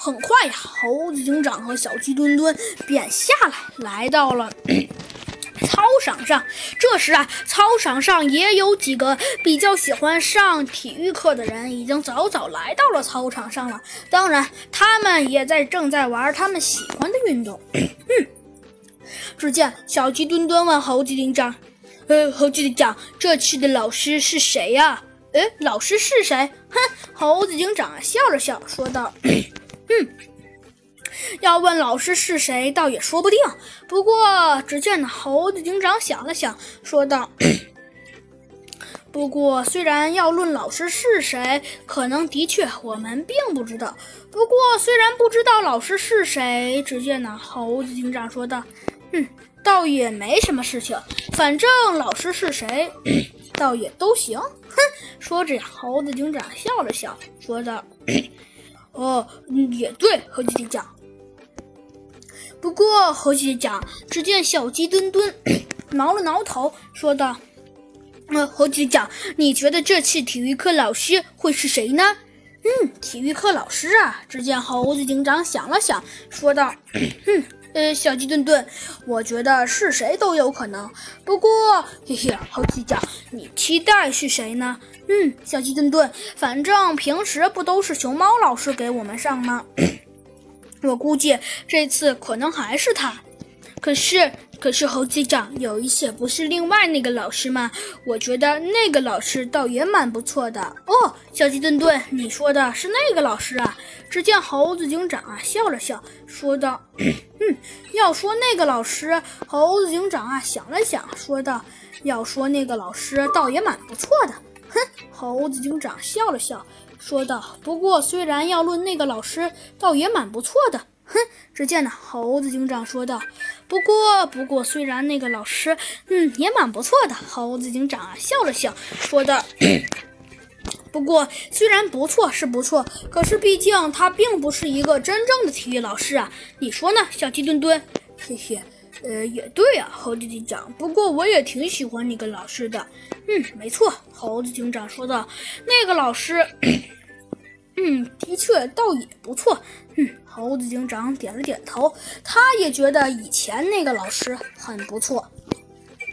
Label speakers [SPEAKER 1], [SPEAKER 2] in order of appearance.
[SPEAKER 1] 很快呀，猴子警长和小鸡墩墩便下来，来到了 操场上。这时啊，操场上也有几个比较喜欢上体育课的人，已经早早来到了操场上了。当然，他们也在正在玩他们喜欢的运动。嗯 只见小鸡墩墩问猴子警长：“呃，猴子警长，这次的老师是谁呀？”“哎，老师是谁？”哼，猴子警长笑了笑，说道：“ 要问老师是谁，倒也说不定。不过，只见那猴子警长想了想，说道：‘ 不过，虽然要论老师是谁，可能的确我们并不知道。不过，虽然不知道老师是谁，只见那猴子警长说道。’”嗯，倒也没什么事情，反正老师是谁，倒也都行。哼，说着，猴子警长笑了笑，说道：“哦，也对，猴子警长。不过，猴子警长，只见小鸡墩墩 挠了挠头，说道：‘嗯，猴子警长，你觉得这次体育课老师会是谁呢？’嗯，体育课老师啊。只见猴子警长想了想，说道：‘哼。’ 呃，小鸡墩墩，我觉得是谁都有可能。不过，嘿嘿，猴子警长，你期待是谁呢？嗯，小鸡墩墩，反正平时不都是熊猫老师给我们上吗？我估计这次可能还是他。可是。可是猴子长有一些不是另外那个老师吗？我觉得那个老师倒也蛮不错的哦。小鸡墩墩，你说的是那个老师啊？只见猴子警长啊笑了笑，说道：“ 嗯，要说那个老师，猴子警长啊想了想，说道：要说那个老师倒也蛮不错的。哼，猴子警长笑了笑，说道：不过虽然要论那个老师，倒也蛮不错的。”哼！只见呢，猴子警长说道：“不过，不过，虽然那个老师，嗯，也蛮不错的。”猴子警长啊，笑了笑，说道：“ 不过，虽然不错是不错，可是毕竟他并不是一个真正的体育老师啊。你说呢，小鸡墩墩？嘿嘿，呃，也对啊，猴子警长。不过，我也挺喜欢那个老师的。嗯，没错。”猴子警长说道：“那个老师。”嗯，的确，倒也不错。嗯，猴子警长点了点头，他也觉得以前那个老师很不错。